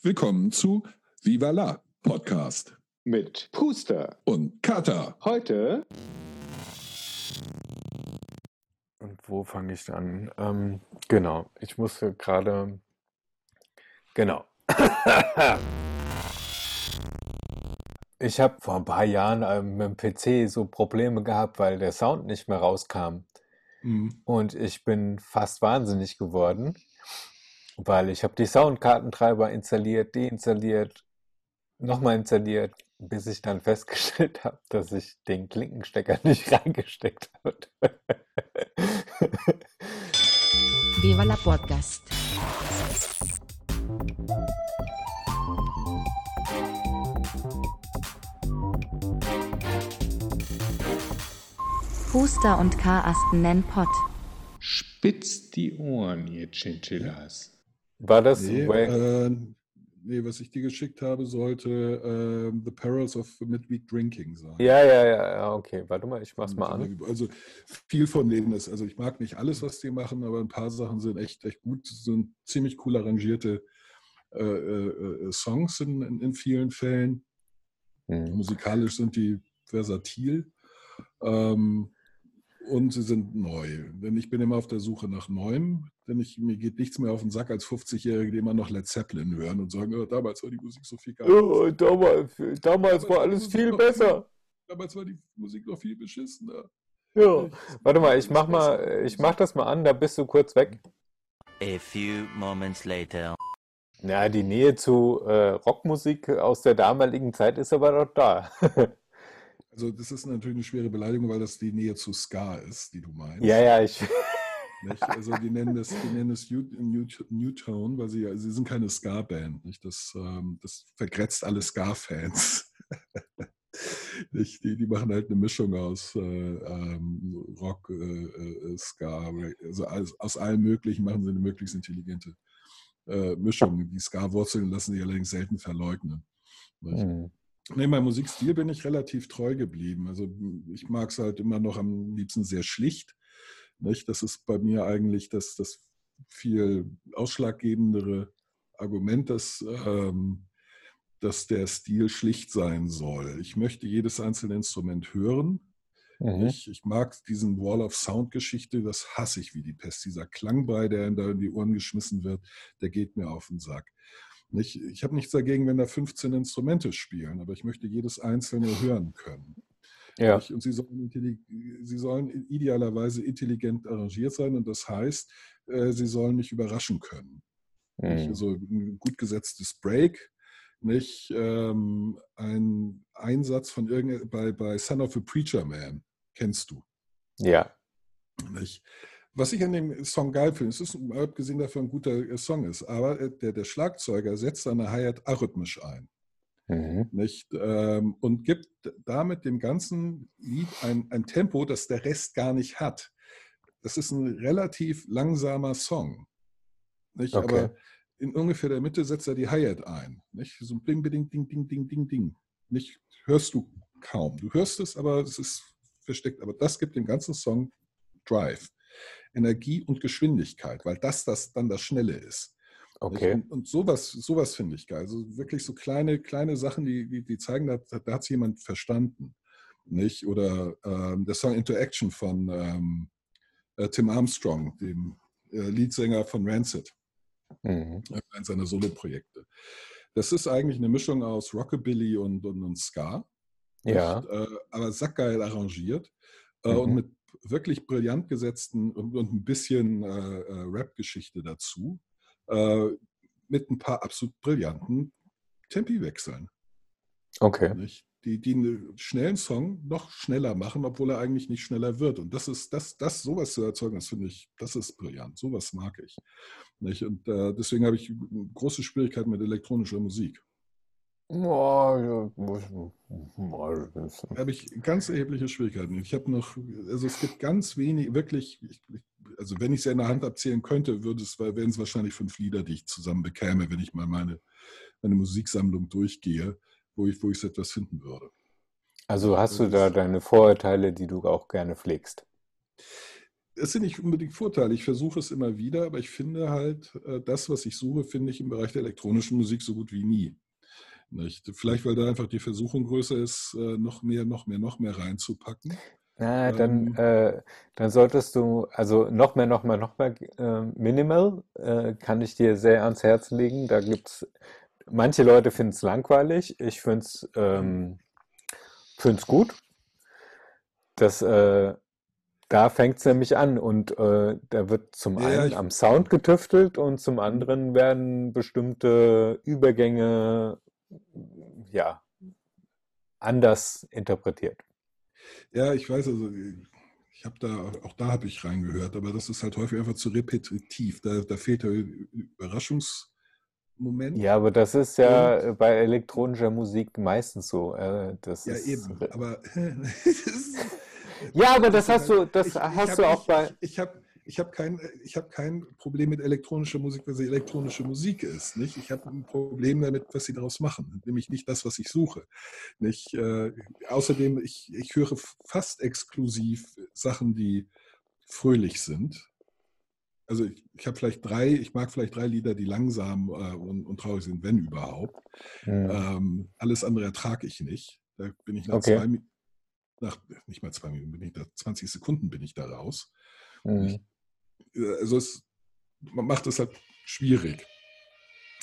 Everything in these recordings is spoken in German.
Willkommen zu Viva la Podcast mit Puster und Kata. Heute. Und wo fange ich an? Ähm, genau, ich musste gerade. Genau. ich habe vor ein paar Jahren ähm, mit dem PC so Probleme gehabt, weil der Sound nicht mehr rauskam. Mhm. Und ich bin fast wahnsinnig geworden, weil ich habe die Soundkartentreiber installiert, deinstalliert, nochmal installiert, bis ich dann festgestellt habe, dass ich den Klinkenstecker nicht reingesteckt habe. Viva la Podcast. Puster und Karasten nennen Pott. Spitzt die Ohren, ihr Chinchillas. War das Nee, äh, nee, was ich dir geschickt habe, sollte äh, The Perils of Midweek Drinking sein. Ja, ja, ja, ja, okay. Warte mal, ich mach's mal an. Also viel von denen ist, also ich mag nicht alles, was die machen, aber ein paar Sachen sind echt, echt gut. Sind ziemlich cool arrangierte äh, äh, äh, Songs in, in, in vielen Fällen. Hm. Musikalisch sind die versatil. Ähm, und sie sind neu. Denn ich bin immer auf der Suche nach Neuem. Denn ich, mir geht nichts mehr auf den Sack als 50-Jährige, die immer noch Led Zeppelin hören und sagen, oh, damals war die Musik so viel geiler. Oh, damals, damals war alles viel besser. Damals war die Musik noch viel beschissener. Ja. Warte mal, ich mach mal, ich mach das mal an, da bist du kurz weg. A few moments later. Ja, die Nähe zu äh, Rockmusik aus der damaligen Zeit ist aber doch da. Also das ist natürlich eine schwere Beleidigung, weil das die Nähe zu Ska ist, die du meinst. Ja, ja, ich. Nicht? Also die nennen das, die nennen das New, New, Newtone, weil sie, sie sind keine Ska-Band. Das, ähm, das vergrätzt alle Ska-Fans. Die, die machen halt eine Mischung aus äh, ähm, Rock, äh, äh, Ska, also aus, aus allem Möglichen machen sie eine möglichst intelligente äh, Mischung. Die Ska-Wurzeln lassen sich allerdings selten verleugnen. Nicht? Nee, meinem Musikstil bin ich relativ treu geblieben. Also ich mag es halt immer noch am liebsten sehr schlicht. Nicht? Das ist bei mir eigentlich das, das viel ausschlaggebendere Argument, dass, ähm, dass der Stil schlicht sein soll. Ich möchte jedes einzelne Instrument hören. Mhm. Ich, ich mag diesen Wall of Sound Geschichte, das hasse ich wie die Pest. Dieser Klangbrei, der da in die Ohren geschmissen wird, der geht mir auf den Sack. Nicht, ich habe nichts dagegen, wenn da 15 Instrumente spielen, aber ich möchte jedes einzelne hören können. Ja. Und sie sollen, sie sollen idealerweise intelligent arrangiert sein und das heißt, äh, sie sollen mich überraschen können. Nicht? Hm. Also ein gut gesetztes Break, nicht ähm, ein Einsatz von irgend bei, bei Son of a Preacher Man, kennst du. Ja. Nicht? Was ich an dem Song geil finde, es ist abgesehen davon ein guter äh, Song ist, aber äh, der, der Schlagzeuger setzt seine Hi-Hat arrhythmisch ein. Mhm. Nicht? Ähm, und gibt damit dem ganzen Lied ein, ein Tempo, das der Rest gar nicht hat. Das ist ein relativ langsamer Song. Nicht? Okay. Aber in ungefähr der Mitte setzt er die Hi-Hat ein. Nicht? So ein Bling, Bling, Ding, Ding, Ding, Ding, Ding. Nicht? Hörst du kaum. Du hörst es, aber es ist versteckt. Aber das gibt dem ganzen Song Drive. Energie und Geschwindigkeit, weil das, das dann das Schnelle ist. Okay. Und, und sowas, sowas finde ich geil. Also wirklich so kleine, kleine Sachen, die, die, die zeigen, da, da hat es jemand verstanden. Nicht? Oder ähm, der Song Into Action von ähm, äh, Tim Armstrong, dem äh, Leadsänger von Rancid, Mhm. äh, eines seiner Soloprojekte. Das ist eigentlich eine Mischung aus Rockabilly und, und, und Ska. Ja. Nicht? Äh, aber sackgeil arrangiert äh, und Mhm. mit wirklich brillant gesetzten und, und ein bisschen äh, äh, Rap-Geschichte dazu, äh, mit ein paar absolut brillanten Tempiwechseln. Okay. Nicht? Die, die einen schnellen Song noch schneller machen, obwohl er eigentlich nicht schneller wird. Und das ist, das, das sowas zu erzeugen, das finde ich, das ist brillant. Sowas mag ich. Nicht? Und äh, deswegen habe ich große Schwierigkeiten mit elektronischer Musik. Habe ich ganz erhebliche Schwierigkeiten. Ich habe noch, also es gibt ganz wenig, wirklich, ich, also wenn ich es ja in der Hand abzählen könnte, würde es, wären es wahrscheinlich fünf Lieder, die ich zusammen bekäme, wenn ich mal meine, meine Musiksammlung durchgehe, wo ich, wo ich so etwas finden würde. Also hast du da deine Vorurteile, die du auch gerne pflegst? es sind nicht unbedingt Vorteile. Ich versuche es immer wieder, aber ich finde halt, äh, das, was ich suche, finde ich im Bereich der elektronischen Musik so gut wie nie. Nicht? Vielleicht, weil da einfach die Versuchung größer ist, äh, noch mehr, noch mehr, noch mehr reinzupacken. Na, dann, Ähm, äh, dann solltest du, also noch mehr, noch mehr, noch mehr, äh, Minimal, äh, kann ich dir sehr ans Herz legen. Da gibt's, manche Leute finden es langweilig, ich finde es ähm, find's gut. Das, äh, da fängt es nämlich an und äh, da wird zum Ja, einen am Sound getüftelt und zum anderen werden bestimmte Übergänge, ja, anders interpretiert. ja, ich weiß, also ich habe da, auch da habe ich reingehört, aber das ist halt häufig einfach zu repetitiv. Da, da fehlt der Überraschungsmoment. Ja, aber das ist ja Und bei elektronischer Musik meistens so. Äh, das ja, ist, eben, aber ja, aber das hast halt, du, das ich, ich hast habe du auch ich, bei, ich, ich hab, ich hab kein, ich hab kein Problem mit elektronischer Musik, weil sie elektronische Musik ist. Nicht? Ich habe ein Problem damit, was sie daraus machen, nämlich nicht das, was ich suche. Nicht? Äh, außerdem, ich, ich höre fast exklusiv Sachen, die fröhlich sind. Also ich, ich habe vielleicht drei, ich mag vielleicht drei Lieder, die langsam äh, und, und traurig sind, wenn überhaupt. Hm, Ähm, alles andere ertrage ich nicht. Da bin ich nach okay. zwei, nach nicht mal zwei Minuten, bin ich da, 20 Sekunden bin ich da raus. Ich, Hm, äh, also es man macht es halt schwierig.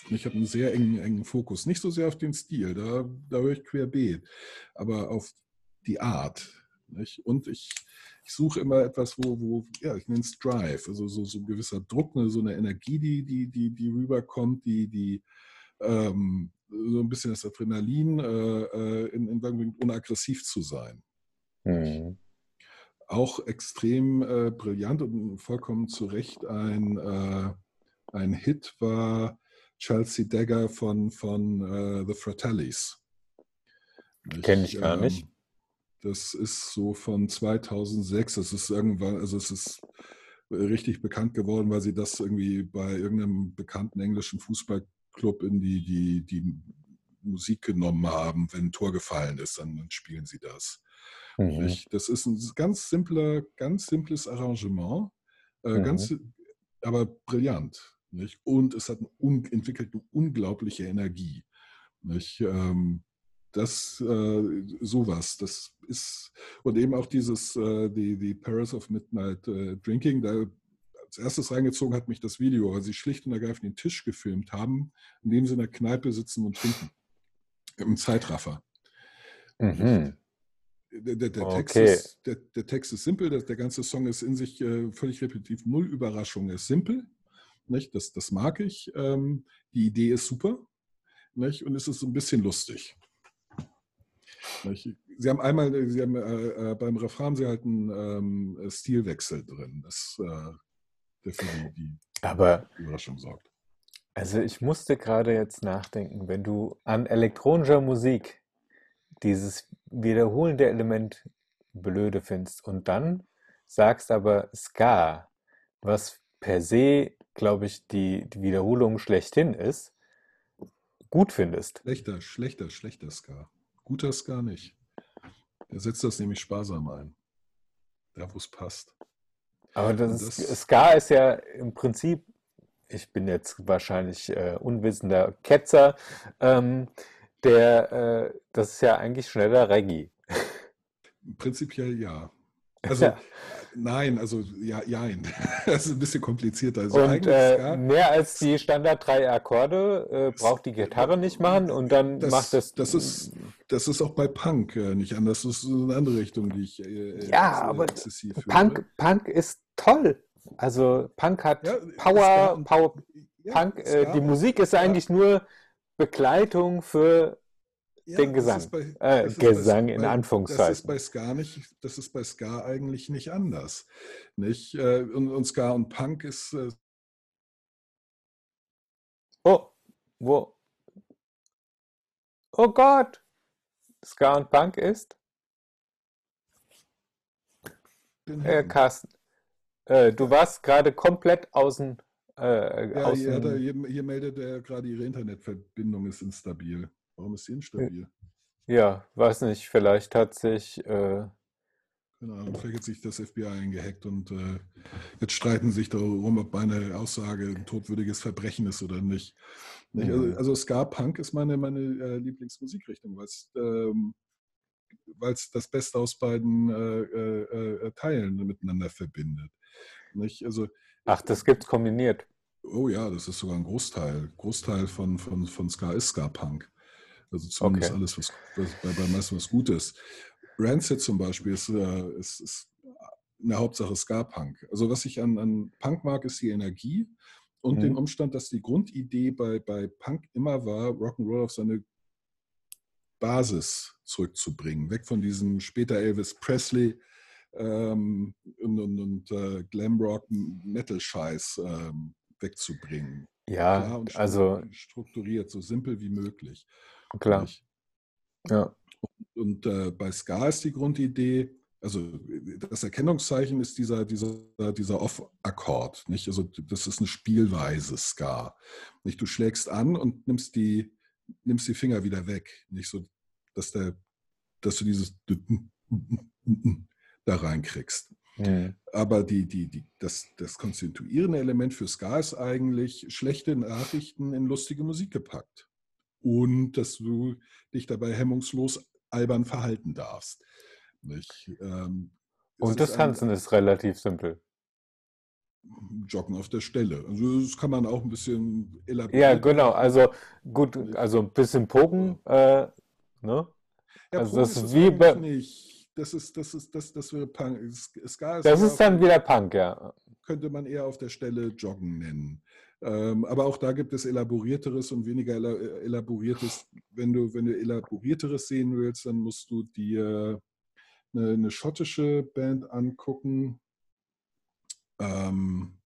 Ich habe einen sehr engen, engen Fokus. Nicht so sehr auf den Stil, da, da höre ich querbeet, aber auf die Art. Nicht? Und ich, ich suche immer etwas, wo, wo ja, ich nenne es Drive, also so, so ein gewisser Druck, ne, so eine Energie, die, die, die, die rüberkommt, die, die ähm, so ein bisschen das Adrenalin, äh, äh, in, in, ohne aggressiv zu sein. hm. Auch extrem äh, brillant und vollkommen zu Recht ein, äh, ein Hit war Chelsea Dagger von, von äh, The Fratellis. Kenne Ich, gar nicht. ähm, das ist so von 2006. Das ist irgendwann, also es ist richtig bekannt geworden, weil sie das irgendwie bei irgendeinem bekannten englischen Fußballclub in die, die, die Musik genommen haben. Wenn ein Tor gefallen ist, dann, dann spielen sie das. Mhm. Das ist ein ganz simpler, ganz simples Arrangement, äh, ganz, Mhm. aber brillant. Nicht? Und es hat un, entwickelt eine unglaubliche Energie. Nicht? Ähm, das, äh, sowas, das ist, und eben auch dieses, äh, die, die Paris of Midnight äh, Drinking, da als erstes reingezogen hat mich das Video, weil sie schlicht und ergreifend den Tisch gefilmt haben, in dem sie in der Kneipe sitzen und trinken. Im Zeitraffer. Mhm. Der, der, der, Text Okay. ist, der, Text ist simpel, der, der ganze Song ist in sich äh, völlig repetitiv, null Überraschung, er ist simpel. Nicht? Das, das mag ich. Ähm, die Idee ist super. Nicht? Und es ist so ein bisschen lustig. Nicht? Sie haben einmal, Sie haben, äh, äh, beim Refrain haben Sie halt einen ähm, Stilwechsel drin, das, äh, der für die, die Aber Überraschung sorgt. also ich musste gerade jetzt nachdenken, wenn du an elektronischer Musik dieses wiederholende Element blöde findest und dann sagst aber Ska, was per se, glaube ich, die, die Wiederholung schlechthin ist, gut findest. Schlechter, schlechter, schlechter Ska. Guter Ska nicht. Der setzt das nämlich sparsam ein. Da, wo es passt. Aber das ist, das, Ska ist ja im Prinzip, ich bin jetzt wahrscheinlich äh, unwissender Ketzer, ähm, der, äh, das ist ja eigentlich schneller Reggae. prinzipiell ja. Also, Ja. nein, also ja, jein. Das ist ein bisschen komplizierter. Also Und äh, mehr als die Standard drei Akkorde äh, braucht die Gitarre nicht machen und dann macht das, es. das, ist, das ist auch bei Punk äh, nicht anders. Das ist eine andere Richtung, die ich äh, Ja, ex- aber höre. Punk, Punk ist toll. Also Punk hat Ja, Power, Power, ja, Punk, äh, die Musik ist eigentlich nur Begleitung für ja, den Gesang. bei, Äh, ist bei, Gesang in bei, das ist Anführungszeichen. bei Ska nicht, das ist bei Ska eigentlich nicht anders. Nicht? Äh, Und, und Ska und Punk ist äh, Oh, wo? Oh Gott! Ska und Punk ist? Äh. Carsten, äh, du warst gerade komplett außen, äh, Ja, hier, er, hier, hier meldet er gerade, Ihre Internetverbindung ist instabil. Warum ist sie instabil? Ja, weiß nicht, vielleicht hat sich, äh, Keine Ahnung, vielleicht hat sich das FBI eingehackt und äh, jetzt streiten sich darum, ob meine Aussage ein todwürdiges Verbrechen ist oder nicht. nicht? Also, Mhm. also Ska-Punk ist meine, meine äh, Lieblingsmusikrichtung, weil es ähm, weil's das Beste aus beiden äh, äh, äh, Teilen miteinander verbindet. Nicht? Also, Ach, das gibt's kombiniert. oh ja, das ist sogar ein Großteil. Großteil von, von, von Ska ist Ska-Punk. Also zumindest Okay. alles, was, was bei, bei meisten was Gutes. Rancid zum Beispiel ist, äh, ist, ist eine Hauptsache Ska-Punk. Also was ich an, an Punk mag, ist die Energie und Mhm. den Umstand, dass die Grundidee bei, bei Punk immer war, Rock'n'Roll auf seine Basis zurückzubringen. Weg von diesem später Elvis Presley ähm, und, und, und äh, Glamrock Metal-Scheiß ähm, wegzubringen. Klar Ja, und also stru- strukturiert, so simpel wie möglich. klar. Nicht? Ja. Und äh, bei Ska ist die Grundidee, also das Erkennungszeichen ist dieser, dieser, dieser Off-Akkord. Nicht? Also das ist eine Spielweise Ska. Nicht? Du schlägst an und nimmst die, nimmst die Finger wieder weg. Nicht so, dass, der, dass du dieses da reinkriegst. Hm. Aber die, die, die, das, das konstituierende Element für Ska ist eigentlich schlechte Nachrichten in lustige Musik gepackt. Und dass du dich dabei hemmungslos albern verhalten darfst. Ähm, Und das ist ein Tanzen ist relativ simpel. Joggen auf der Stelle. Also das kann man auch ein bisschen elaborieren. Ja, genau. Also gut, also ein bisschen Poken, äh, ne? Ja, also das ist wie bei- nicht. Das ist, das ist, das, das wäre Punk. Ska Das eher ist dann wieder Punk, ja. könnte man eher auf der Stelle Joggen nennen. Ähm, aber auch da gibt es elaborierteres und weniger äh, elaboriertes. Wenn du, wenn du elaborierteres sehen willst, dann musst du dir eine, eine schottische Band angucken. Ähm,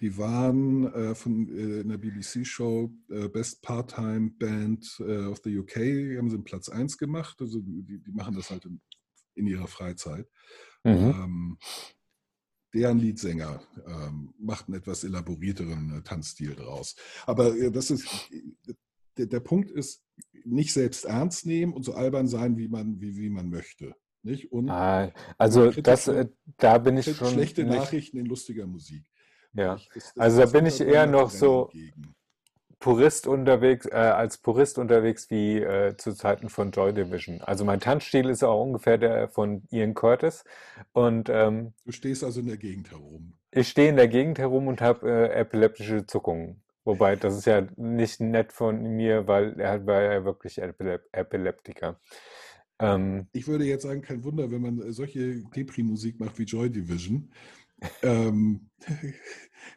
die waren äh, von äh, einer BBC-Show äh, Best Part-Time Band äh, of the UK, die haben sie in Platz 1 gemacht. Also die, die machen das halt in, in ihrer Freizeit. Mhm. Ähm, deren Leadsänger ähm, macht einen etwas elaborierteren äh, Tanzstil draus. Aber äh, das ist, der, der Punkt ist, nicht selbst ernst nehmen und so albern sein, wie man, wie, wie man möchte. Nicht? Und Ah, also das, da bin ich schlechte schon schlechte nicht, Nachrichten in lustiger Musik. Ja. Das- das- Also da bin ich eher noch so- dagegen. Purist unterwegs, äh, als Purist unterwegs wie äh, zu Zeiten von Joy Division. Also mein Tanzstil ist auch ungefähr der von Ian Curtis und ähm, Du stehst also in der Gegend herum. ich stehe in der Gegend herum und habe äh, epileptische Zuckungen. Wobei, das ist ja nicht nett von mir, weil er war ja wirklich Epilep Epileptiker. Ähm, Ich würde jetzt sagen, kein Wunder, wenn man äh, solche Depri-Musik macht wie Joy Division. Ähm,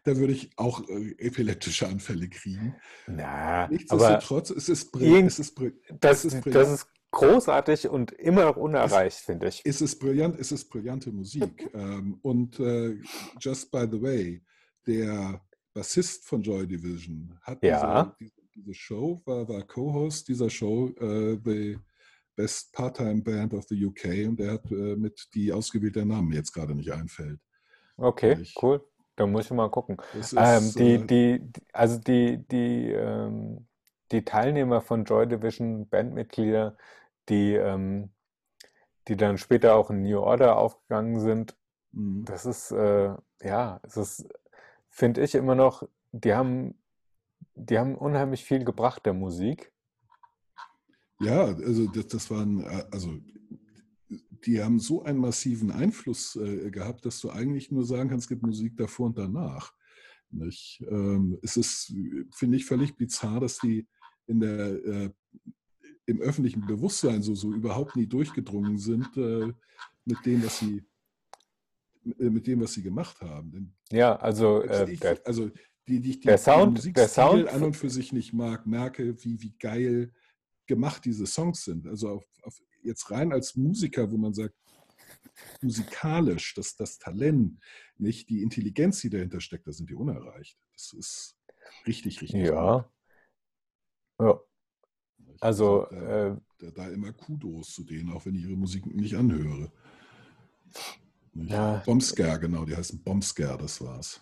da würde ich auch äh, epileptische Anfälle kriegen. na, aber Nichtsdestotrotz, es ist, brill- irgend- es, ist brill- das, es ist das brillant. ist großartig und immer noch unerreicht, finde ich. es ist brillant, es ist brillante Musik. ähm, und äh, just by the way, der Bassist von Joy Division hat Ja. diese, diese, Show, war, war Co-Host dieser Show, äh, The Best Part-Time Band of the UK, und der hat äh, mit die ausgewählte Namen jetzt gerade nicht einfällt. Okay, Ich- cool. Da muss ich mal gucken. Ähm, ist, die, äh, die, also die, die, ähm, die Teilnehmer von Joy Division, Bandmitglieder, die, ähm, die dann später auch in New Order aufgegangen sind, mh. das ist, äh, ja, es ist, finde ich immer noch, die haben, die haben unheimlich viel gebracht der Musik. Ja, also das, das waren, äh, also die haben so einen massiven Einfluss äh, gehabt, dass du eigentlich nur sagen kannst, es gibt Musik davor und danach. Nicht? Ähm, es ist, finde ich, völlig bizarr, dass die in der, äh, im öffentlichen Bewusstsein so, so überhaupt nie durchgedrungen sind äh, mit dem, was sie äh, mit dem, was sie gemacht haben. Denn Ja, also äh, ich, der, also die, die, die, der die Sound- der Musikstil Sound- an und für sich nicht mag, merke, wie, wie geil gemacht diese Songs sind. Also auf, auf, jetzt rein als Musiker, wo man sagt, musikalisch, das, das Talent, nicht die Intelligenz, die dahinter steckt, da sind die unerreicht. Das ist richtig, richtig ja, ja, also da, äh, da, da immer Kudos zu denen, auch wenn ich ihre Musik nicht anhöre. Nicht? Ja. Bombscare, genau, die heißen Bombscare, das war's.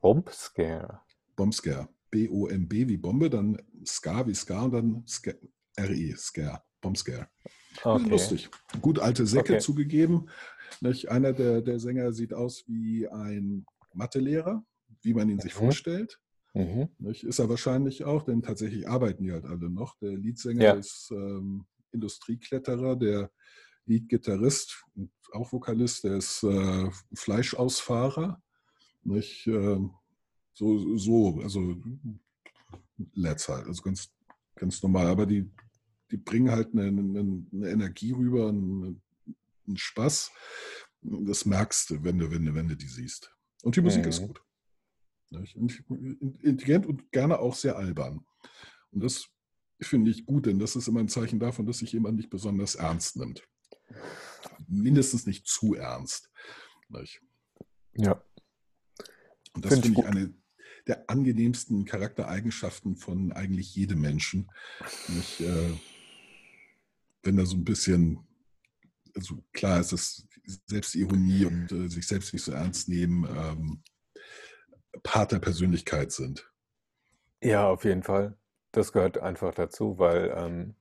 Bombscare. Bombscare. B-O-M-B wie Bombe, dann Ska wie Ska und dann R-E, Scare. Bombscare. Okay. Lustig. Gut alte Säcke Okay. zugegeben. Nicht? Einer der, der Sänger sieht aus wie ein Mathelehrer, wie man ihn sich Mhm. vorstellt. Mhm. Ist er wahrscheinlich auch, denn tatsächlich arbeiten die halt alle noch. Der Leadsänger Ja. ist ähm, Industriekletterer, der Leadgitarrist und auch Vokalist, der ist äh, Fleischausfahrer. Nicht? Ähm, so, so, also Lads halt, also ganz, ganz normal. Aber die, die bringen halt eine, eine, eine Energie rüber, einen, einen Spaß. Das merkst du, wenn du, wenn du, wenn du die siehst. Und die Musik ist Mhm. gut. Nicht? Und intelligent und gerne auch sehr albern. Und das finde ich gut, denn das ist immer ein Zeichen davon, dass sich jemand nicht besonders ernst nimmt. Mindestens nicht zu ernst. Ja. Und das Finde ich finde ich gut. eine der angenehmsten Charaktereigenschaften von eigentlich jedem Menschen. Nicht, äh, wenn da so ein bisschen, also klar ist es Selbstironie und äh, sich selbst nicht so ernst nehmen, ähm, Part der Persönlichkeit sind. Ja, auf jeden Fall. Das gehört einfach dazu, weil ähm,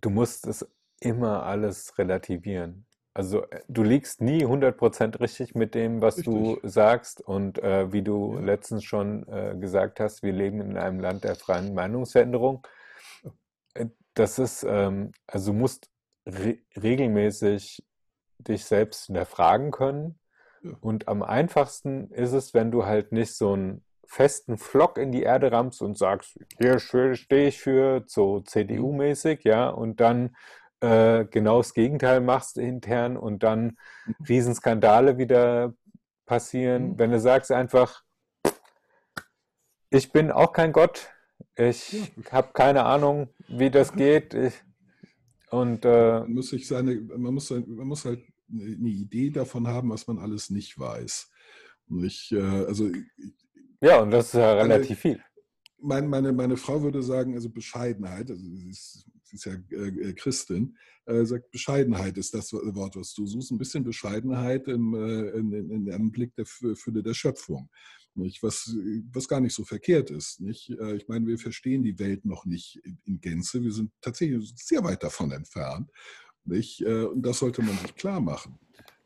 du musst es immer alles relativieren. Also äh, du liegst nie 100% richtig mit dem, was du Richtig. sagst und äh, wie du Ja. letztens schon äh, gesagt hast, wir leben in einem Land der freien Meinungsveränderung. Äh, Das ist, ähm, also du musst re regelmäßig dich selbst hinterfragen können. Ja. Und am einfachsten ist es, wenn du halt nicht so einen festen Flock in die Erde rammst und sagst, hier stehe ich für, so CDU-mäßig, ja, und dann äh, genau das Gegenteil machst intern und dann Riesenskandale wieder passieren. Mhm. Wenn du sagst einfach, ich bin auch kein Gott, ich Ja. habe keine Ahnung, wie das geht, ich, und äh, Man muss, sich seine, man, muss, sein- man muss halt eine Idee davon haben, was man alles nicht weiß. Nicht, äh, also ja, und das ist ja Meine- relativ viel. mein, meine, meine Frau würde sagen, also Bescheidenheit, also sie ist, sie ist ja äh, äh, Christin, äh, sagt, Bescheidenheit ist das Wort, was du suchst. Ein bisschen Bescheidenheit im, äh, in, in, in einem Blick der Fü- Fülle der Schöpfung. Nicht? Was, was gar nicht so verkehrt ist. Nicht? Äh, Ich meine, wir verstehen die Welt noch nicht in, Gänze. Wir sind tatsächlich sehr weit davon entfernt. Nicht? Äh, Und das sollte man sich klar machen.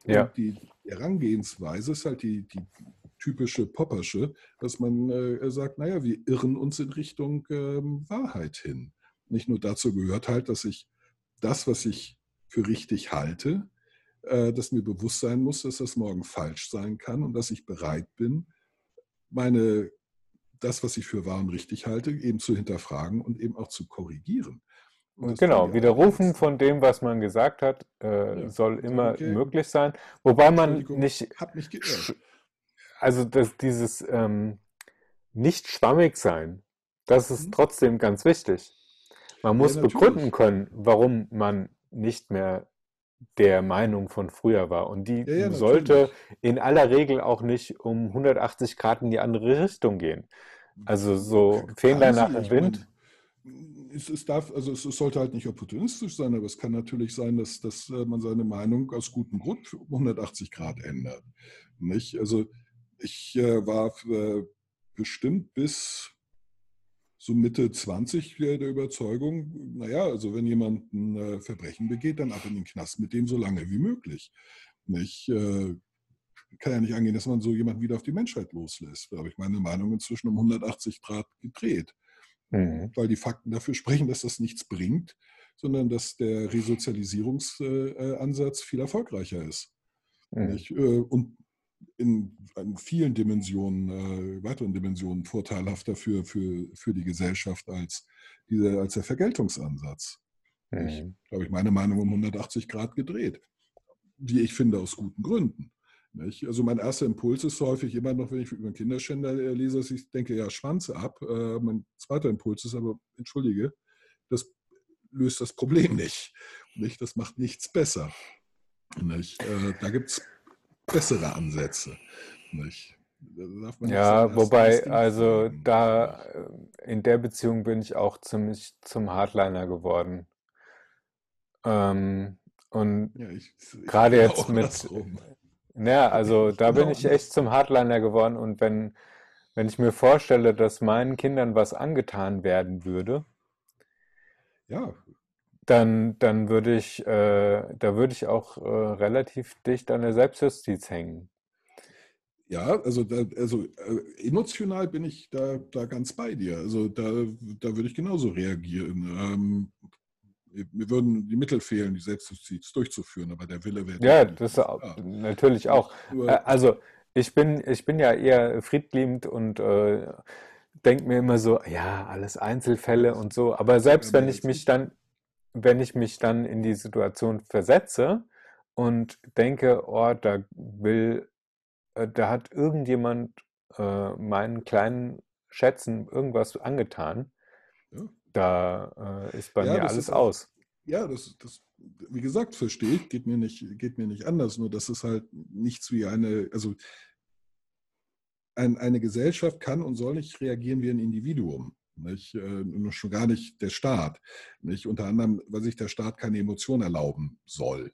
Ja. Die Herangehensweise ist halt die, die typische Poppersche, dass man äh, sagt, naja, wir irren uns in Richtung ähm, Wahrheit hin. Nicht nur dazu gehört halt, dass ich das, was ich für richtig halte, äh, dass mir bewusst sein muss, dass das morgen falsch sein kann und dass ich bereit bin, meine, das, was ich für wahr und richtig halte, eben zu hinterfragen und eben auch zu korrigieren. Genau, Widerrufen von dem, was man gesagt hat, äh, Ja, soll so, immer okay. möglich sein. Wobei man nicht, also das, dieses ähm, nicht schwammig sein, das ist Mhm. trotzdem ganz wichtig. Man muss natürlich. begründen können, warum man nicht mehr der Meinung von früher war. Und die Ja, ja, sollte in aller Regel auch nicht um 180 Grad in die andere Richtung gehen. Also so Kann nach dem Wind. es, es, darf, also es, es sollte halt nicht opportunistisch sein, aber es kann natürlich sein, dass, dass äh, man seine Meinung aus gutem Grund für 180 Grad ändert. Nicht? Also ich äh, war äh, bestimmt bis so Mitte 20 der der Überzeugung, naja, also wenn jemand ein äh, Verbrechen begeht, dann ab in den Knast mit dem so lange wie möglich. Nicht? Äh, kann ja nicht angehen, dass man so jemanden wieder auf die Menschheit loslässt. Da habe ich meine Meinung inzwischen um 180 Grad gedreht, Mhm. weil die Fakten dafür sprechen, dass das nichts bringt, sondern dass der Resozialisierungsansatz viel erfolgreicher ist. Mhm. Äh, Und in, in vielen Dimensionen, äh, weiteren Dimensionen vorteilhafter für, für, für die Gesellschaft als, diese, als der Vergeltungsansatz. Mhm. Da habe ich meine Meinung um 180 Grad gedreht. Wie ich finde, aus guten Gründen. Nicht? Also mein erster Impuls ist häufig immer noch, wenn ich über einen Kinderschänder äh, lese, dass ich denke, ja, Schwanze ab. Äh, mein zweiter Impuls ist aber, entschuldige, das löst das Problem nicht. nicht? Das macht nichts besser. Nicht? Äh, da gibt es bessere Ansätze. Nicht? Ja, wobei, also da äh, in der Beziehung bin ich auch ziemlich zum Hardliner geworden. Ähm, und Ja, gerade bin jetzt mit, ja, also da bin Genau ich echt zum Hardliner geworden. Und wenn, wenn ich mir vorstelle, dass meinen Kindern was angetan werden würde, Ja, dann, dann würde ich, äh, da würde ich auch äh, relativ dicht an der Selbstjustiz hängen. Ja, also, da, also äh, emotional bin ich da, da ganz bei dir. Also da, da würde ich genauso reagieren. Ähm, mir würden die Mittel fehlen, die Selbstjustiz durchzuführen, aber der Wille wäre Ja, das da. natürlich auch. Also ich bin, ich bin ja eher friedliebend und äh, denke mir immer so, ja, alles Einzelfälle und so. Aber selbst wenn ich mich ich. dann, wenn ich mich dann in die Situation versetze und denke, oh, da will, äh, da hat irgendjemand äh, meinen kleinen Schätzen irgendwas angetan, Ja. da äh, ist bei Ja, mir alles auch, aus. ja, das, das, wie gesagt, verstehe ich, geht mir nicht, geht mir nicht anders, nur das ist halt nichts wie eine, also ein, eine Gesellschaft kann und soll nicht reagieren wie ein Individuum. Nicht? Äh, und schon gar nicht der Staat. Nicht? Unter anderem, weil sich der Staat keine Emotion erlauben soll.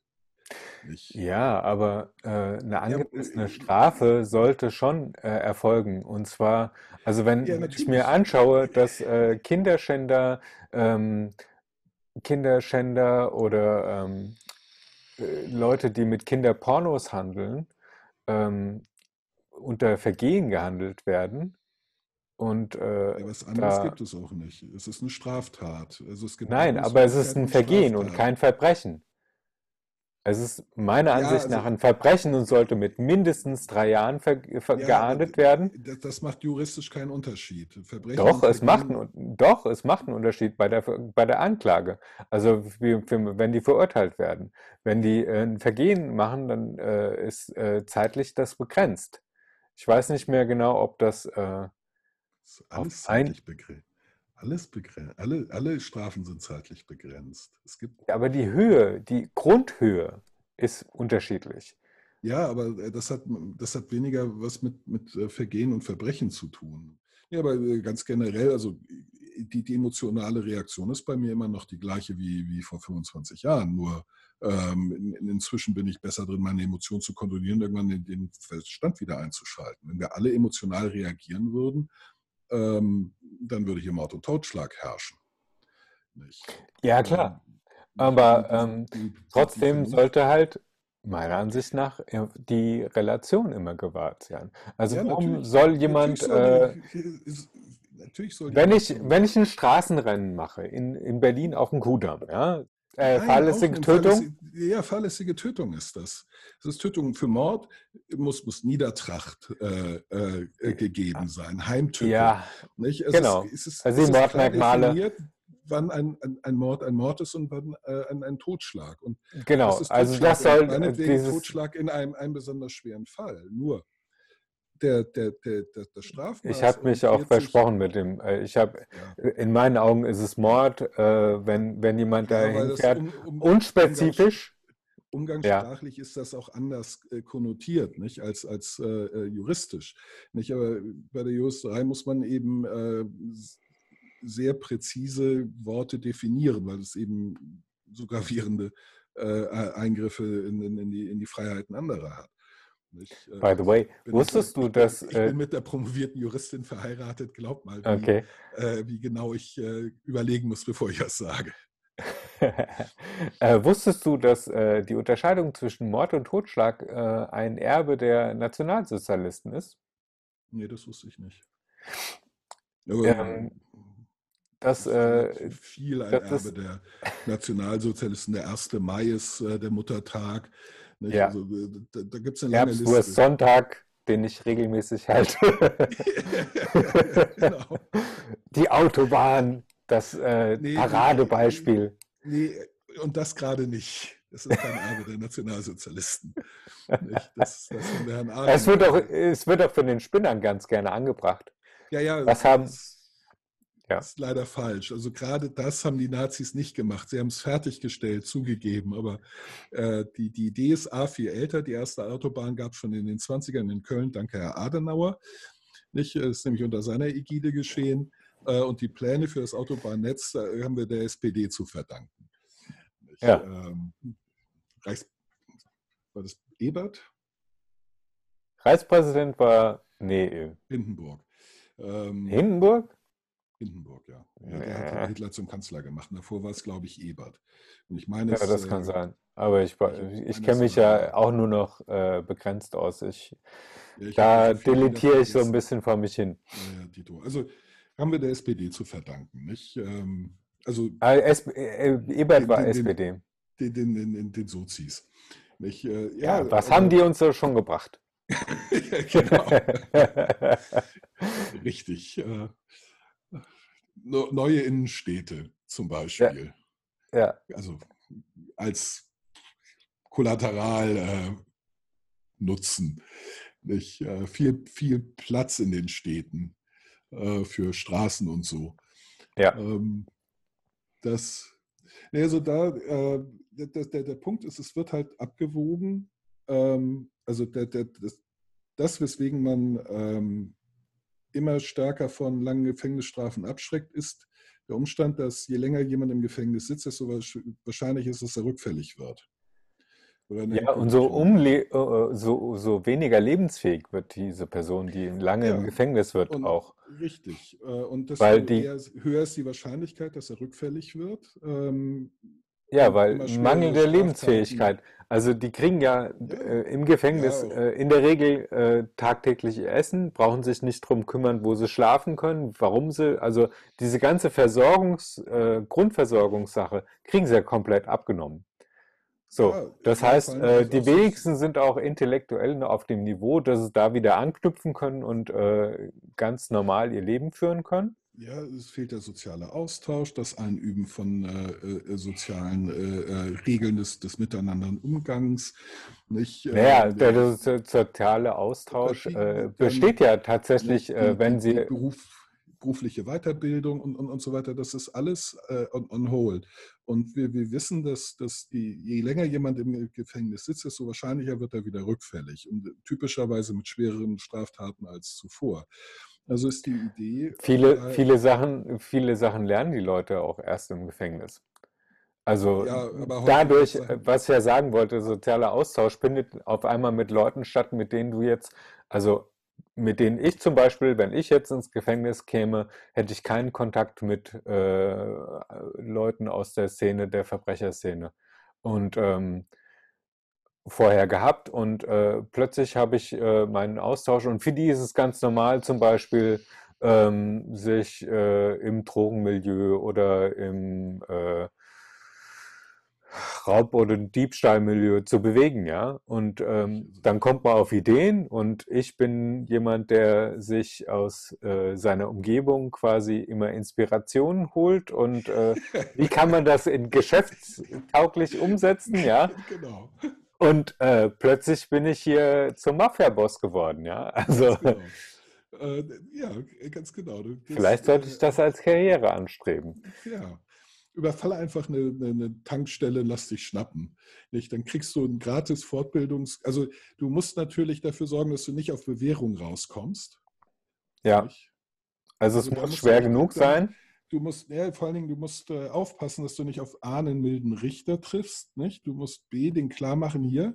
Nicht? Ja, aber äh, eine Ja, angemessene äh, Strafe sollte schon äh, erfolgen. Und zwar, also wenn, ja, ich mir anschaue, dass äh, Kinderschänder, ähm, Kinderschänder oder ähm, äh, Leute, die mit Kinderpornos handeln, ähm, unter Vergehen gehandelt werden. Und äh, Ja, was anderes da, gibt es auch nicht. Es ist eine Straftat. Also es gibt nein, aber es ist ein und Vergehen und Straftaten. kein Verbrechen. Es ist meiner Ja, Ansicht also nach ein Verbrechen und sollte mit mindestens drei Jahren ver ver Ja, geahndet werden. das, das macht juristisch keinen Unterschied. Verbrechen Doch, und es macht, einen- doch, es macht einen Unterschied bei der, bei der Anklage. Also wie, für, wenn die verurteilt werden. Wenn die äh, ein Vergehen machen, dann äh, ist äh, zeitlich das begrenzt. Ich weiß nicht mehr genau, ob das äh, alles zeitlich begrenzt. Alles begrenzt. Alle, alle Strafen sind zeitlich begrenzt. Es gibt, aber die Höhe, die Grundhöhe ist unterschiedlich. ja, aber äh, das hat, das hat weniger was mit, mit äh, Vergehen und Verbrechen zu tun. Ja, aber äh, ganz generell, also die, die emotionale Reaktion ist bei mir immer noch die gleiche wie, wie vor 25 Jahren. Nur ähm, in, inzwischen bin ich besser drin, meine Emotionen zu kontrollieren, irgendwann den, den Verstand wieder einzuschalten. Wenn wir alle emotional reagieren würden, ähm, dann würde hier Mord und Totschlag herrschen. Nicht? Ja, klar. Ähm, Aber ähm, trotzdem sollte halt meiner Ansicht nach äh, die Relation immer gewahrt sein. Also ja, warum natürlich, soll natürlich jemand, soll äh, natürlich soll wenn ich, wenn ich ein Straßenrennen mache in, in Berlin auf dem Kudamm, ja, äh, Nein, fahrlässige Tötung, fahrlässige, ja, fahrlässige Tötung ist das. Das ist Tötung für Mord, muss, muss Niedertracht äh, äh, äh, gegeben sein, Heimtücke. ja, Nicht? Es, genau. ist, es, ist, Also es die Mordmerkmale, wann ein, ein, ein Mord ein Mord ist und wann äh, ein, ein Totschlag. Und genau. ist Also Totschlag? das Und soll äh, dieses, Totschlag in einem, einem besonders schweren Fall. Nur der, der, der, der, ich Strafmaß habe mich auch versprochen mit dem, äh, ich habe, ja, in meinen Augen ist es Mord, äh, wenn, wenn jemand ja, da hinfährt, um, um, unspezifisch, ja, umgangssprachlich ist das auch anders äh, konnotiert, nicht als, als äh, juristisch. Nicht? Aber bei der Juristerei muss man eben sehr präzise Worte definieren, weil es eben so gravierende Eingriffe in, in, in, die, in die Freiheiten anderer hat. Nicht? Äh, by the way, bin mit wusstest du, dass, ich äh, bin mit der promovierten Juristin verheiratet. Glaub mal, wie, okay, äh, wie genau ich äh, überlegen muss, bevor ich das sage. äh, wusstest du, dass äh, die Unterscheidung zwischen Mord und Totschlag äh, ein Erbe der Nationalsozialisten ist? Nee, das wusste ich nicht. Aber Ähm, das, das ist äh, viel ein Erbe der Nationalsozialisten. Der 1. Mai ist äh, der Muttertag. Nicht? ja, Also äh, da, da gibt es eine lange Liste. Erbswurstsonntag, den ich regelmäßig halte. genau. Die Autobahn, das äh, Nee, nee, Paradebeispiel. nee, und das gerade nicht. Das ist kein Erbe der Nationalsozialisten. Das, das Es wird auch, es wird auch von den Spinnern ganz gerne angebracht. Ja, ja, Was haben, das ja, ist leider falsch. Also gerade das haben die Nazis nicht gemacht. Sie haben es fertiggestellt, zugegeben. Aber äh, die, die Idee ist A, viel älter. Die erste Autobahn gab es schon in den 20ern in Köln, danke Herr Adenauer. Nicht? Das ist nämlich unter seiner Ägide geschehen. Äh, und die Pläne für das Autobahnnetz äh, haben wir der SPD zu verdanken. Nicht? ja. Ähm, Reichs, war das Ebert? Reichspräsident war, nee, Hindenburg. Ähm, Hindenburg? Hindenburg, ja. ja der hat Ja. ja Hitler zum Kanzler gemacht. Und davor war es, glaube ich, Ebert. Und ich meine, Ja, es, das kann äh, sein. Aber ich, ich ich es kenne mich ja auch nur noch äh, begrenzt aus. Ich, ja, ich da deletiere ich so ein bisschen vor mich hin. Ja, Dito. Also haben wir der SPD zu verdanken, nicht? Ähm, also Ah, äh, Ebert Den- war den- SPD. den, den, den, den, Sozis. Nicht? Äh, Ja, was also- haben die uns da schon gebracht? genau. Richtig. Neue Innenstädte zum Beispiel. ja, Also als Kollateral äh, nutzen. Nicht? Äh, viel, viel Platz in den Städten äh, für Straßen und so. ja, Ähm, das, also da, äh, der, der, der Punkt ist, es wird halt abgewogen. Ähm, also der, der, das, das, weswegen man ähm, immer stärker von langen Gefängnisstrafen abschreckt, ist der Umstand, dass je länger jemand im Gefängnis sitzt, desto wahrsch- wahrscheinlich ist, dass er rückfällig wird. Ja, und so, umle äh, so, so weniger lebensfähig wird diese Person, die lange im Ja, Gefängnis wird, und- auch. Richtig. Äh, Und desto Weil die- höher ist die Wahrscheinlichkeit, dass er rückfällig wird. Ähm, Ja, weil immer mangelnde Straftaten. Lebensfähigkeit. Also die kriegen ja, äh, im Gefängnis Ja. äh, in der Regel äh, tagtäglich ihr Essen, brauchen sich nicht drum kümmern, wo sie schlafen können, warum sie, also diese ganze Versorgungs, äh, Grundversorgungssache kriegen sie ja komplett abgenommen. So, Ja, das ja, heißt, allem äh, die wenigsten sind auch intellektuell noch auf dem Niveau, dass sie da wieder anknüpfen können und äh, ganz normal ihr Leben führen können. Ja, es fehlt der soziale Austausch, das Einüben von äh, äh, sozialen äh, äh, Regeln des, des miteinanderen Umgangs. Nicht, Naja, Ähm, der, der so- soziale Austausch die- äh, besteht ja tatsächlich, die, äh, wenn Sie, Beruf, berufliche Weiterbildung und, und, und so weiter, das ist alles äh, on, on hold. Und wir, wir wissen, dass, dass die, je länger jemand im Gefängnis sitzt, desto wahrscheinlicher wird er wieder rückfällig und typischerweise mit schwereren Straftaten als zuvor. Also ist die Idee. viele, äh, viele Sachen, viele Sachen lernen die Leute auch erst im Gefängnis. Also Ja, dadurch, äh, was ich ja sagen wollte, sozialer Austausch findet auf einmal mit Leuten statt, mit denen du jetzt, also mit denen ich zum Beispiel, wenn ich jetzt ins Gefängnis käme, hätte ich keinen Kontakt mit äh, Leuten aus der Szene, der Verbrecherszene. Und ähm, vorher gehabt und äh, plötzlich habe ich äh, meinen Austausch und für die ist es ganz normal zum Beispiel ähm, sich äh, im Drogenmilieu oder im äh, Raub- oder Diebstahlmilieu zu bewegen, ja. Und ähm, dann kommt man auf Ideen und ich bin jemand, der sich aus äh, seiner Umgebung quasi immer Inspirationen holt und äh, wie kann man das in geschäftstauglich umsetzen, ja. Genau. Und äh, plötzlich bin ich hier zum Mafia-Boss geworden, ja. Also Genau. Äh, ja, ganz genau. Das, vielleicht sollte ich äh, das als Karriere anstreben. Ja. Überfalle einfach eine, eine, Tankstelle, lass dich schnappen. Nicht? Dann kriegst du ein gratis Fortbildungs... Also du musst natürlich dafür sorgen, dass du nicht auf Bewährung rauskommst. Ja, Nicht? also es Also muss schwer genug sein. Du musst, ja, vor allen Dingen, du musst äh, aufpassen, dass du nicht auf A einen milden Richter triffst. Nicht? Du musst B den klar machen, hier,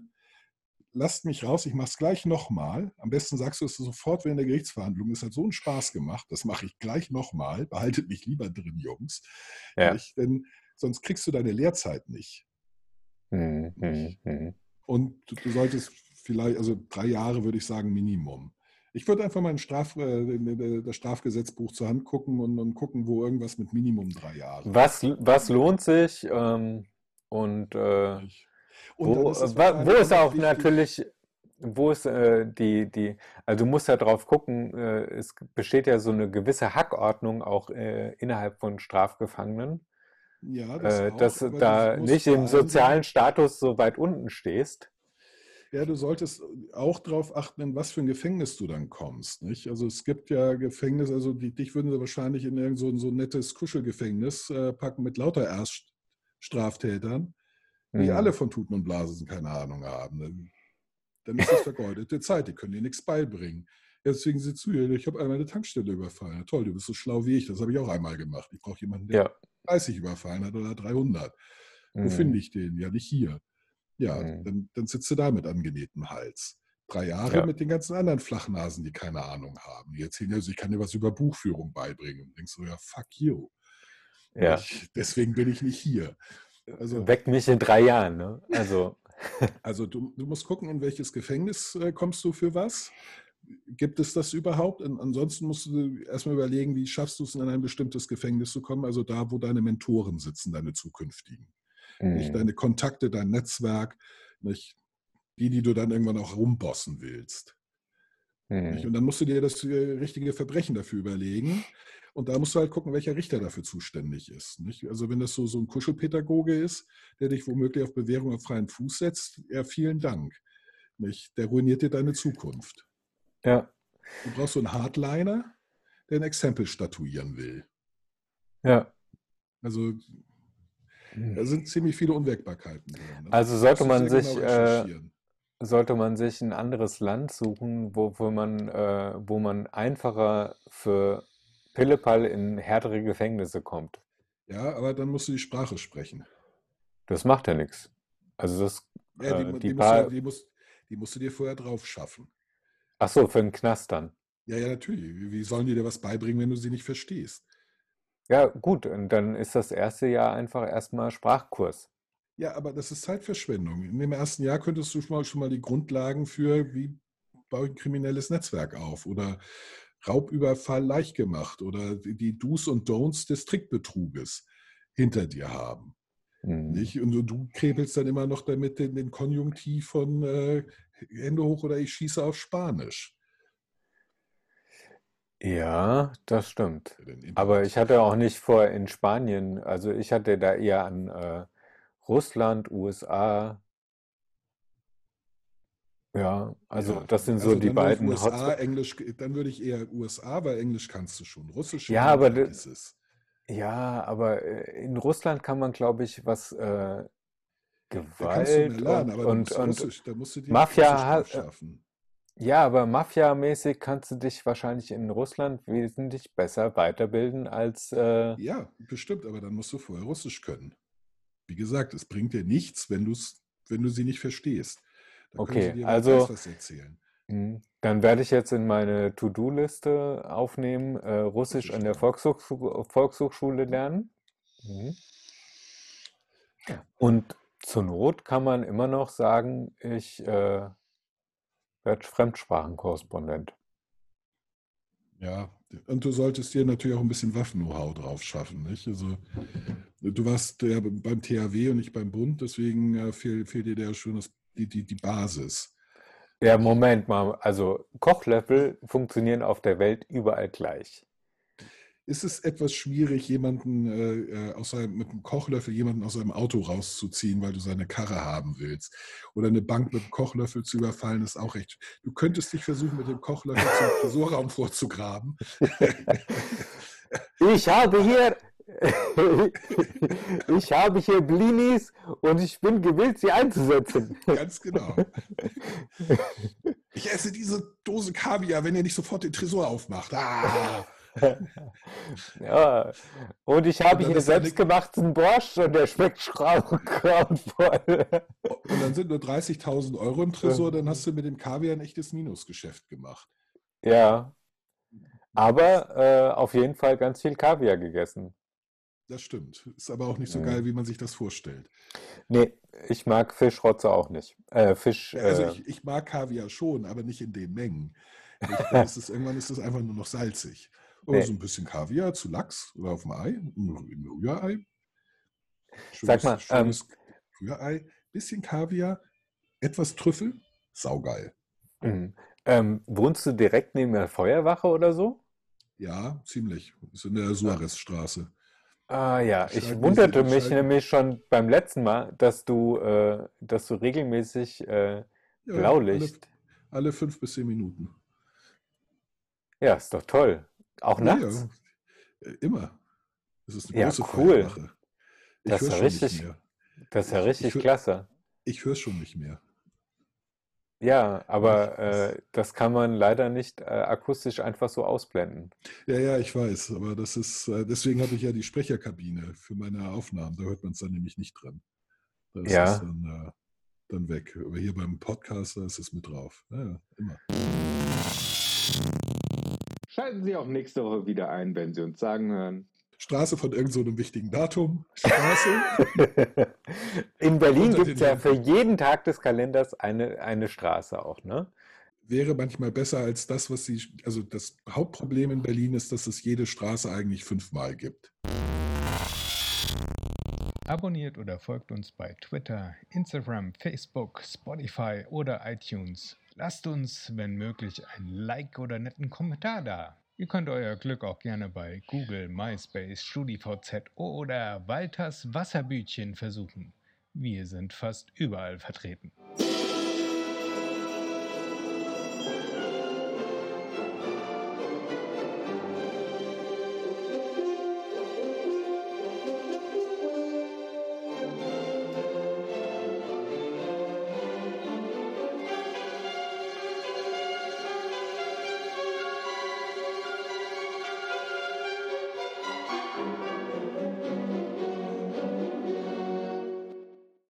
lasst mich raus, ich mache es gleich nochmal. Am besten sagst du es sofort während der Gerichtsverhandlung. Es hat so einen Spaß gemacht, das mache ich gleich nochmal. Behaltet mich lieber drin, Jungs. Ja. Nicht? Denn sonst kriegst du deine Lehrzeit nicht. Hm, hm, hm. Und du solltest vielleicht, also drei Jahre würde ich sagen, Minimum. Ich würde einfach mal ein Straf, äh, das Strafgesetzbuch zur Hand gucken und, und gucken, wo irgendwas mit Minimum drei Jahren. Was, was lohnt sich? Ähm, und äh. Und wo, ist wo ist auch wichtig- natürlich, wo ist äh, die, die, also du musst ja drauf gucken, äh, es besteht ja so eine gewisse Hackordnung auch äh, innerhalb von Strafgefangenen, Ja, äh, auch, dass da nicht im sozialen Status so weit unten stehst. Ja, du solltest auch darauf achten, in was für ein Gefängnis du dann kommst. Nicht? Also es gibt ja Gefängnisse, also die, dich würden sie wahrscheinlich in irgend so, ein- so ein nettes Kuschelgefängnis äh, packen mit lauter Erststraftätern, die Hm. alle von Tuten und Blasen keine Ahnung haben. Dann, dann ist das vergeudete Zeit, die können dir nichts beibringen. Ja, Deswegen sitzt du hier, ich habe einmal eine Tankstelle überfallen. Ja, toll, du bist so schlau wie ich, das habe ich auch einmal gemacht. Ich brauche jemanden, der Ja. 30 überfallen hat oder 300. Wo Hm. finde ich den? Ja, nicht hier. Ja, Mhm. dann, dann sitzt du da mit angenähtem Hals. Drei Jahre Ja. mit den ganzen anderen Flachnasen, die keine Ahnung haben. Die erzählen also, ich kann dir was über Buchführung beibringen. Und denkst du, ja, fuck you. Ja. Ich, deswegen bin ich nicht hier. Also, Weckt mich in drei Jahren, ne? Also, also du, du musst gucken, in welches Gefängnis äh, kommst du für was. Gibt es das überhaupt? Und ansonsten musst du erstmal überlegen, wie schaffst du es, in ein bestimmtes Gefängnis zu kommen, also da, wo deine Mentoren sitzen, deine zukünftigen. Nicht hm, deine Kontakte, dein Netzwerk, nicht die, die du dann irgendwann auch rumbossen willst. Nicht? hm, Und dann musst du dir das äh, richtige Verbrechen dafür überlegen. Und da musst du halt gucken, welcher Richter dafür zuständig ist. Nicht? Also wenn das so, so ein Kuschelpädagoge ist, der dich womöglich auf Bewährung auf freien Fuß setzt, ja, vielen Dank. Nicht? Der ruiniert dir deine Zukunft. ja, Du brauchst so einen Hardliner, der ein Exempel statuieren will. ja. Also da sind ziemlich viele Unwägbarkeiten drin. ne? Also sollte man sich, genau äh, sollte man sich ein anderes Land suchen, wo, wo man, äh, wo man einfacher für Pillepalle in härtere Gefängnisse kommt. Ja, aber dann musst du die Sprache sprechen. Das macht ja nichts. Also das, Ja, die, äh, die die, musst du, die, musst, die musst du dir vorher drauf schaffen. ach so, für den Knast dann. Ja, ja, natürlich. Wie wie sollen die dir was beibringen, wenn du sie nicht verstehst? Ja, gut, und dann ist das erste Jahr einfach erstmal Sprachkurs. Ja, aber das ist Zeitverschwendung. In dem ersten Jahr könntest du schon mal, schon mal die Grundlagen für, wie baue ich ein kriminelles Netzwerk auf oder Raubüberfall leicht gemacht oder die Do's und Don'ts des Trickbetruges hinter dir haben. Hm. Nicht? Und du, du krebelst dann immer noch damit den, den Konjunktiv von äh, Hände hoch oder ich schieße auf Spanisch. Ja, das stimmt. Ja, den Aber ich hatte auch nicht vor in Spanien, also ich hatte da eher an äh, Russland, USA. Ja, also Ja, das sind so also die dann würde ich beiden USA, Hotspots. Englisch, dann würde ich eher USA, weil Englisch kannst du schon. Russisch, Ja, aber vergiss es. ja, aber äh, in Russland kann man, glaube ich, was äh, Da kannst du mehr Gewalt lernen, und, aber da und, musst du und Russisch, da musst du dir Mafia Russisch hat, drauf äh, schaffen. Ja, aber Mafia-mäßig kannst du dich wahrscheinlich in Russland wesentlich besser weiterbilden als äh, Ja, bestimmt, aber dann musst du vorher Russisch können. Wie gesagt, es bringt dir nichts, wenn, du's, wenn du sie nicht verstehst. Da können sie okay, dir also was erzählen. mh, dann werde ich jetzt in meine To-Do-Liste aufnehmen, äh, Russisch Russisch an der lernen. Volkshochschule, Volkshochschule lernen. Mhm. Und zur Not kann man immer noch sagen, ich äh, werde Fremdsprachenkorrespondent. Ja, und du solltest dir natürlich auch ein bisschen Waffen-Know-how drauf schaffen. Nicht? Also, du warst ja beim THW und nicht beim Bund, deswegen äh, fehlt, fehlt dir da schon das, die, die, die Basis. Ja, Moment mal, also Kochlöffel funktionieren auf der Welt überall gleich. Ist es etwas schwierig, jemanden äh, äh, aus seinem, mit einem Kochlöffel jemanden aus seinem Auto rauszuziehen, weil du seine Karre haben willst? Oder eine Bank mit einem Kochlöffel zu überfallen, ist auch recht. Du könntest dich versuchen, mit dem Kochlöffel zum Tresorraum vorzugraben. Ich habe hier, ich habe hier Blinis und ich bin gewillt, sie einzusetzen. Ganz genau. Ich esse diese Dose Kaviar, wenn ihr nicht sofort den Tresor aufmacht. Ah! Ja, und ich habe hier selbstgemachten Borscht und der schmeckt grau- grauenvoll. Und dann sind nur 30.000 Euro im Tresor, dann hast du mit dem Kaviar ein echtes Minusgeschäft gemacht. Ja, aber äh, auf jeden Fall ganz viel Kaviar gegessen. Das stimmt. Ist aber auch nicht so geil, wie man sich das vorstellt. Nee, ich mag Fischrotze auch nicht. Äh, Fisch, Also äh, ich, ich mag Kaviar schon, aber nicht in den Mengen. Ich, ist irgendwann ist es einfach nur noch salzig. Oder Nee. so ein bisschen Kaviar zu Lachs oder auf dem Ei, im im Rührei. Sag mal, ähm, schönes Rührei, bisschen Kaviar, etwas Trüffel, saugeil. mhm. ähm, wohnst du direkt neben der Feuerwache oder so? Ja, ziemlich. Ist in der Suarezstraße. Ah ja, ich Schalten wunderte mich nämlich schon beim letzten Mal, dass du, äh, dass du regelmäßig äh, Ja, Blaulicht. Alle, alle fünf bis zehn Minuten. Ja, ist doch toll. Auch nachts. ja. Äh, Immer. Es ist eine Ja, große cool. Feuerwache. Ich Das ist richtig-. Das ist ja Ich- richtig ich hö- klasse. Ich höre es schon nicht mehr. Ja, aber Ich- äh, das kann man leider nicht äh, akustisch einfach so ausblenden. Ja, ja, ich weiß, aber das ist, äh, deswegen habe ich ja die Sprecherkabine für meine Aufnahmen. Da hört man es dann nämlich nicht dran. Da ist Ja. es dann, dann weg. Aber hier beim Podcaster ist es mit drauf. Ja, immer. Schalten Sie auch nächste Woche wieder ein, wenn Sie uns sagen hören. Straße von irgendeinem so einem wichtigen Datum. Straße. In Berlin gibt es ja für jeden Tag des Kalenders eine, eine Straße auch, ne? wäre manchmal besser als das, was sie. Also das Hauptproblem in Berlin ist, dass es jede Straße eigentlich fünfmal gibt. Abonniert oder folgt uns bei Twitter, Instagram, Facebook, Spotify oder iTunes. Lasst uns, wenn möglich, ein Like oder netten Kommentar da. Ihr könnt euer Glück auch gerne bei Google, MySpace, StudiVZ oder Walters Wasserbütchen versuchen. Wir sind fast überall vertreten.